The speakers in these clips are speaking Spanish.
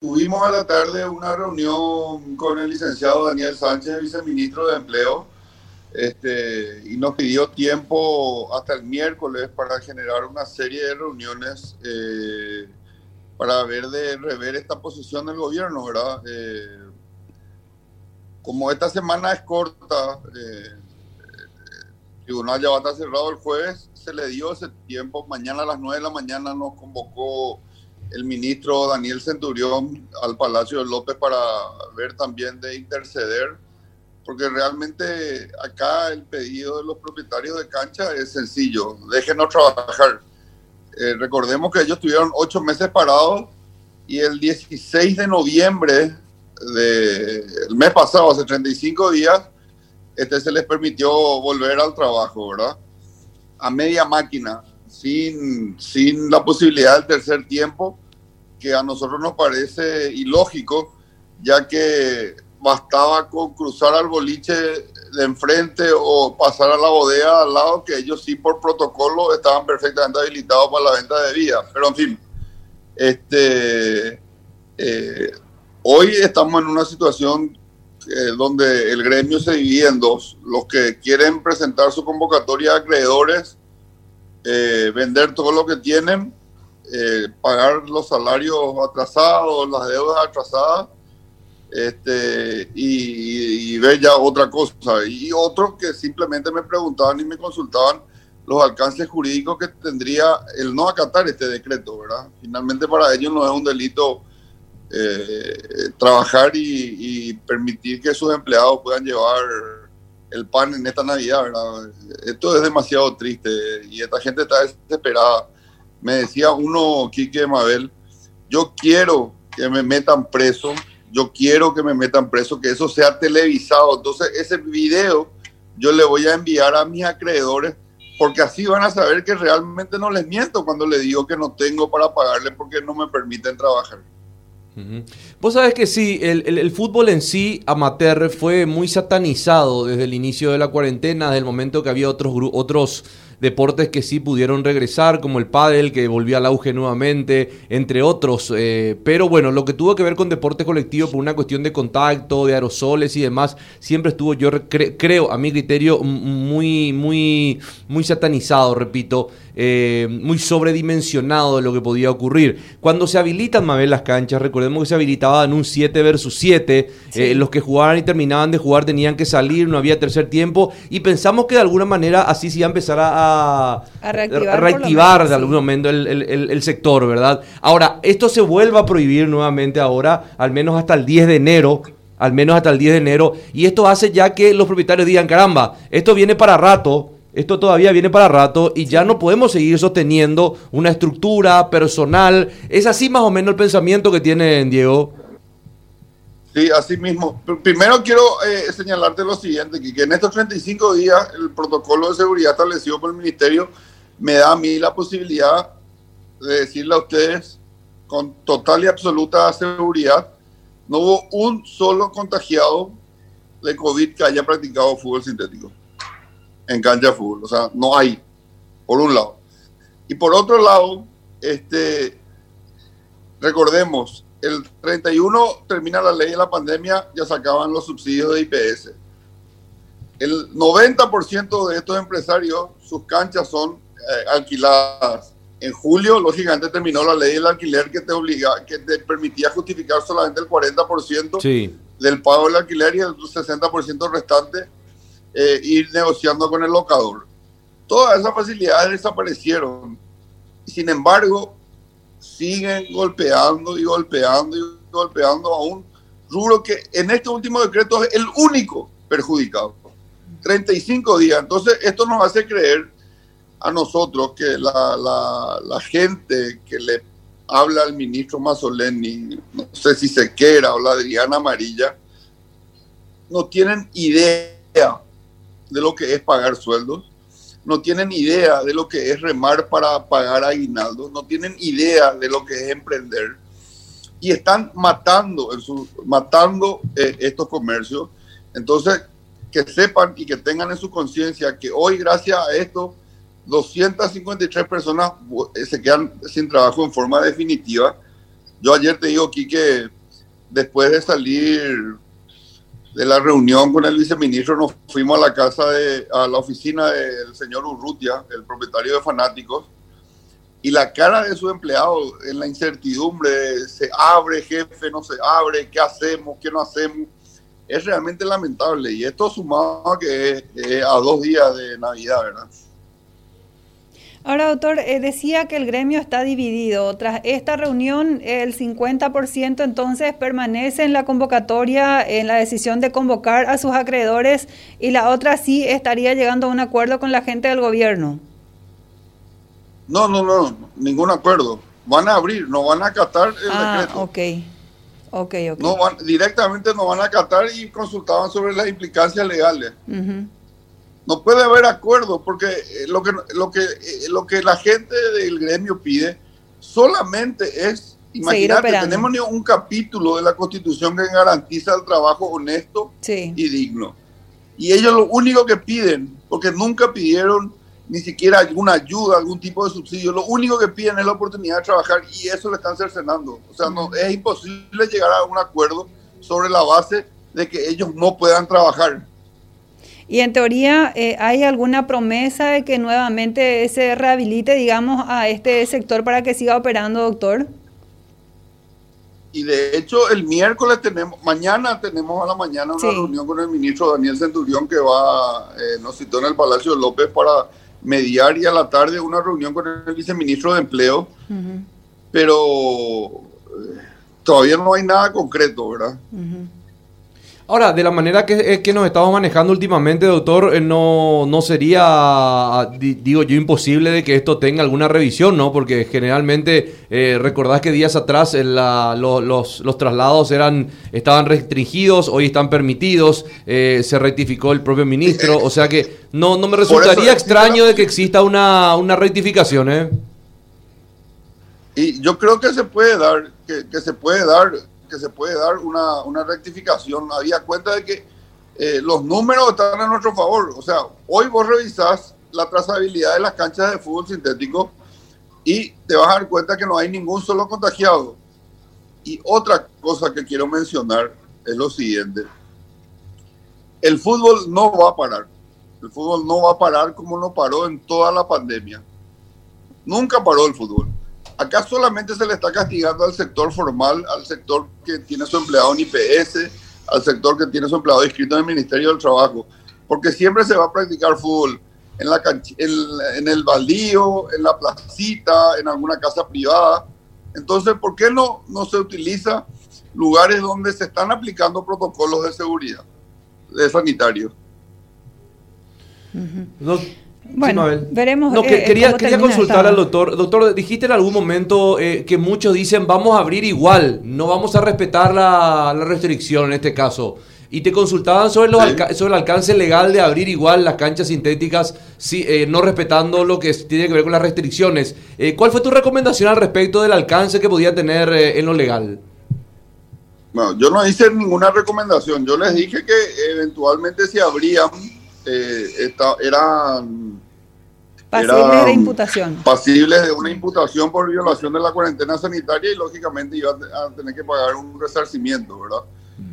tuvimos a la tarde una reunión con el licenciado Daniel Sánchez, viceministro de Empleo, este, y nos pidió tiempo hasta el miércoles para generar una serie de reuniones eh, para ver de rever esta posición del gobierno, ¿verdad? Eh, como esta semana es corta, eh, el tribunal ya va a estar cerrado el jueves, se le dio ese tiempo. Mañana a las 9 de la mañana nos convocó el ministro Daniel Centurión al Palacio de López para ver también de interceder porque realmente acá el pedido de los propietarios de cancha es sencillo, déjenos trabajar. Eh, recordemos que ellos tuvieron ocho meses parados y el 16 de noviembre del mes pasado, hace 35 días, este se les permitió volver al trabajo, ¿verdad? A media máquina, sin, sin la posibilidad del tercer tiempo, que a nosotros nos parece ilógico, ya que bastaba con cruzar al boliche de enfrente o pasar a la bodega al lado, que ellos sí por protocolo estaban perfectamente habilitados para la venta de vida. Pero en fin, este, eh, hoy estamos en una situación eh, donde el gremio se divide en dos. Los que quieren presentar su convocatoria a acreedores, eh, vender todo lo que tienen, pagar los salarios atrasados, las deudas atrasadas este, y, ver ya otra cosa. Y otros que simplemente me preguntaban y me consultaban los alcances jurídicos que tendría el no acatar este decreto, ¿verdad? Finalmente para ellos no es un delito eh, trabajar y, permitir que sus empleados puedan llevar el pan en esta Navidad, ¿verdad? Esto es demasiado triste y esta gente está desesperada. Me decía uno, Quique Mabel, yo quiero que me metan preso yo quiero que me metan preso, que eso sea televisado. Entonces, ese video yo le voy a enviar a mis acreedores porque así van a saber que realmente no les miento cuando le digo que no tengo para pagarle porque no me permiten trabajar. Vos sabés que sí, el, fútbol en sí, amateur, fue muy satanizado desde el inicio de la cuarentena, desde el momento que había otros, otros deportes que sí pudieron regresar, como el pádel, que volvió al auge nuevamente, entre otros. Eh, pero bueno, lo que tuvo que ver con deporte colectivo por una cuestión de contacto, de aerosoles y demás, siempre estuvo, yo creo, a mi criterio, muy, muy, muy satanizado, repito. Eh, muy sobredimensionado de lo que podía ocurrir. Cuando se habilitan, Mabel, las canchas, recordemos que se habilitaban un 7 versus 7, eh, los que jugaban y terminaban de jugar tenían que salir, no había tercer tiempo, y pensamos que de alguna manera así se iba a empezar a, reactivar, de algún momento el, sector, ¿verdad? Ahora, esto se vuelve a prohibir nuevamente ahora, al menos hasta el 10 de enero al menos hasta el 10 de enero, y esto hace ya que los propietarios digan, caramba, esto viene para rato, esto todavía viene para rato y ya no podemos seguir sosteniendo una estructura personal. Es así más o menos el pensamiento que tiene Diego. Sí, así mismo. Primero quiero eh, señalarte lo siguiente, que, en estos 35 días el protocolo de seguridad establecido por el ministerio me da a mí la posibilidad de decirle a ustedes con total y absoluta seguridad, no hubo un solo contagiado de COVID que haya practicado fútbol sintético en cancha de fútbol. O sea, no hay, por un lado. Y por otro lado, este, recordemos, el 31 termina la ley de la pandemia, ya sacaban los subsidios de IPS. El 90% de estos empresarios, sus canchas son eh, alquiladas. En julio, lógicamente, terminó la ley del alquiler que te obliga, que te permitía justificar solamente el 40% del pago del alquiler y el 60% restante eh, ir negociando con el locador. Todas esas facilidades desaparecieron. Sin embargo, siguen golpeando y golpeando y golpeando a un rubro que en este último decreto es el único perjudicado. 35 días. Entonces, esto nos hace creer a nosotros que la, la, gente que le habla al ministro Mazzoleni, no sé si se quiera o la Adriana Amarilla, no tienen idea de lo que es pagar sueldos, no tienen idea de lo que es remar para pagar aguinaldos, no tienen idea de lo que es emprender y están matando, en su, matando eh, estos comercios. Entonces, que sepan y que tengan en su conciencia que hoy, gracias a esto, 253 personas eh, se quedan sin trabajo en forma definitiva Yo ayer te digo aquí que después de salir de la reunión con el viceministro nos fuimos a la casa de, a la oficina del señor Urrutia, el propietario de Fanáticos, y la cara de su empleado en la incertidumbre, se abre, jefe, no se abre, ¿qué hacemos? ¿Qué no hacemos? Es realmente lamentable. Y esto sumado que es a dos días de Navidad, ¿verdad? Ahora, doctor, eh, decía que el gremio está dividido. Tras esta reunión, el 50% entonces permanece en la convocatoria, en la decisión de convocar a sus acreedores, y la otra sí estaría llegando a un acuerdo con la gente del gobierno. No, no, no, ningún acuerdo. Van a abrir, no van a acatar el ah, decreto. Ok, ok, ok. No van, directamente no van a acatar y consultaban sobre las implicancias legales. No puede haber acuerdo porque eh, lo que, lo, que, eh, lo que la gente del gremio pide solamente es, imagínate, tenemos un capítulo de la Constitución que garantiza el trabajo honesto y digno. Y ellos lo único que piden, porque nunca pidieron ni siquiera alguna ayuda, algún tipo de subsidio. Lo único que piden es la oportunidad de trabajar y eso le están cercenando. O sea, no, es imposible llegar a un acuerdo sobre la base de que ellos no puedan trabajar. Y en teoría, eh, ¿hay alguna promesa de que nuevamente se rehabilite, digamos, a este sector para que siga operando, doctor? Y de hecho, el miércoles tenemos, mañana tenemos a la mañana una reunión con el ministro Daniel Centurión que va, eh, nos citó en el Palacio López para mediar y a la tarde una reunión con el viceministro de Empleo, pero eh, todavía no hay nada concreto, ¿verdad? Ahora, de la manera que, eh, que nos estamos manejando últimamente, doctor, eh, no, no sería, digo yo, imposible de que esto tenga alguna revisión, ¿no? Porque generalmente, eh, recordás que días atrás los, los, traslados eran estaban restringidos, hoy están permitidos, se rectificó el propio ministro, o sea que no, no me resultaría extraño de que exista una, una rectificación, ¿eh? Y yo creo que se puede dar, que, que se puede dar que se puede dar una, una rectificación. Había cuenta de que eh, los números están a nuestro favor. O sea, hoy vos revisás la trazabilidad de las canchas de fútbol sintético y te vas a dar cuenta que no hay ningún solo contagiado. Y otra cosa que quiero mencionar es lo siguiente. El fútbol no va a parar. El fútbol no va a parar como no paró en toda la pandemia. Nunca paró el fútbol. Acá solamente se le está castigando al sector formal, al sector que tiene su empleado en IPS, al sector que tiene su empleado inscrito en el Ministerio del Trabajo, porque siempre se va a practicar fútbol en, la en, el baldío, en la placita, en alguna casa privada. Entonces, ¿por qué no, no se utiliza lugares donde se están aplicando protocolos de seguridad, de sanitarios? Bueno, veremos. No, que, quería, quería consultar al doctor. Doctor, dijiste en algún momento eh, que muchos dicen vamos a abrir igual, no vamos a respetar la, restricción en este caso. Y te consultaban sobre, los sobre el alcance legal de abrir igual las canchas sintéticas, sí, eh, no respetando lo que tiene que ver con las restricciones. Eh, ¿Cuál fue tu recomendación al respecto del alcance que podía tener en lo legal? Bueno, yo no hice ninguna recomendación. Yo les dije que eventualmente se abrían eh, eran pasibles de imputación. Pasibles de una imputación por violación de la cuarentena sanitaria y lógicamente iban a tener que pagar un resarcimiento, ¿verdad?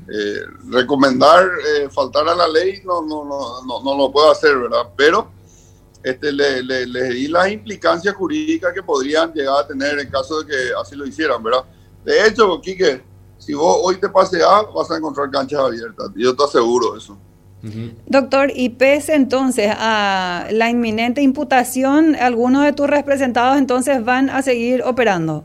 Eh, recomendar eh, faltar a la ley no, no, no, no, lo puedo hacer, ¿verdad? Pero este, le, le, di las implicancias jurídicas que podrían llegar a tener en caso de que así lo hicieran, ¿verdad? De hecho, Quique, si vos hoy te paseas, vas a encontrar canchas abiertas. Yo te aseguro eso. Doctor, y pese entonces a la inminente imputación, algunos de tus representados entonces van a seguir operando.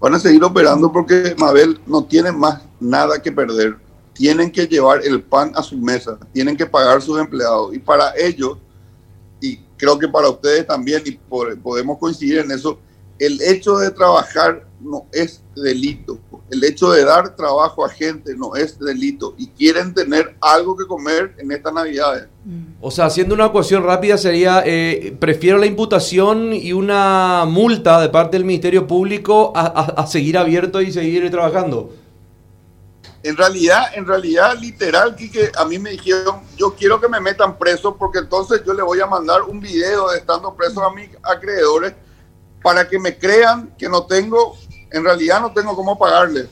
Van a seguir operando porque Mabel no tiene más nada que perder. Tienen que llevar el pan a su mesa, tienen que pagar sus empleados. Y para ellos, y creo que para ustedes también, y podemos coincidir en eso, el hecho de trabajar no es delito. El hecho de dar trabajo a gente no es delito y quieren tener algo que comer en estas navidades. O sea, haciendo una ecuación rápida sería, eh, prefiero la imputación y una multa de parte del Ministerio Público a, seguir abierto y seguir trabajando. En realidad, en realidad, literal, que a mí me dijeron, yo quiero que me metan preso porque entonces yo le voy a mandar un video de estando preso a mis acreedores para que me crean que no tengo en realidad no tengo cómo pagarle.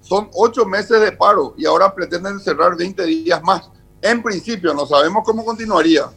Son ocho meses de paro y ahora pretenden cerrar 20 días más. En principio, no sabemos cómo continuaría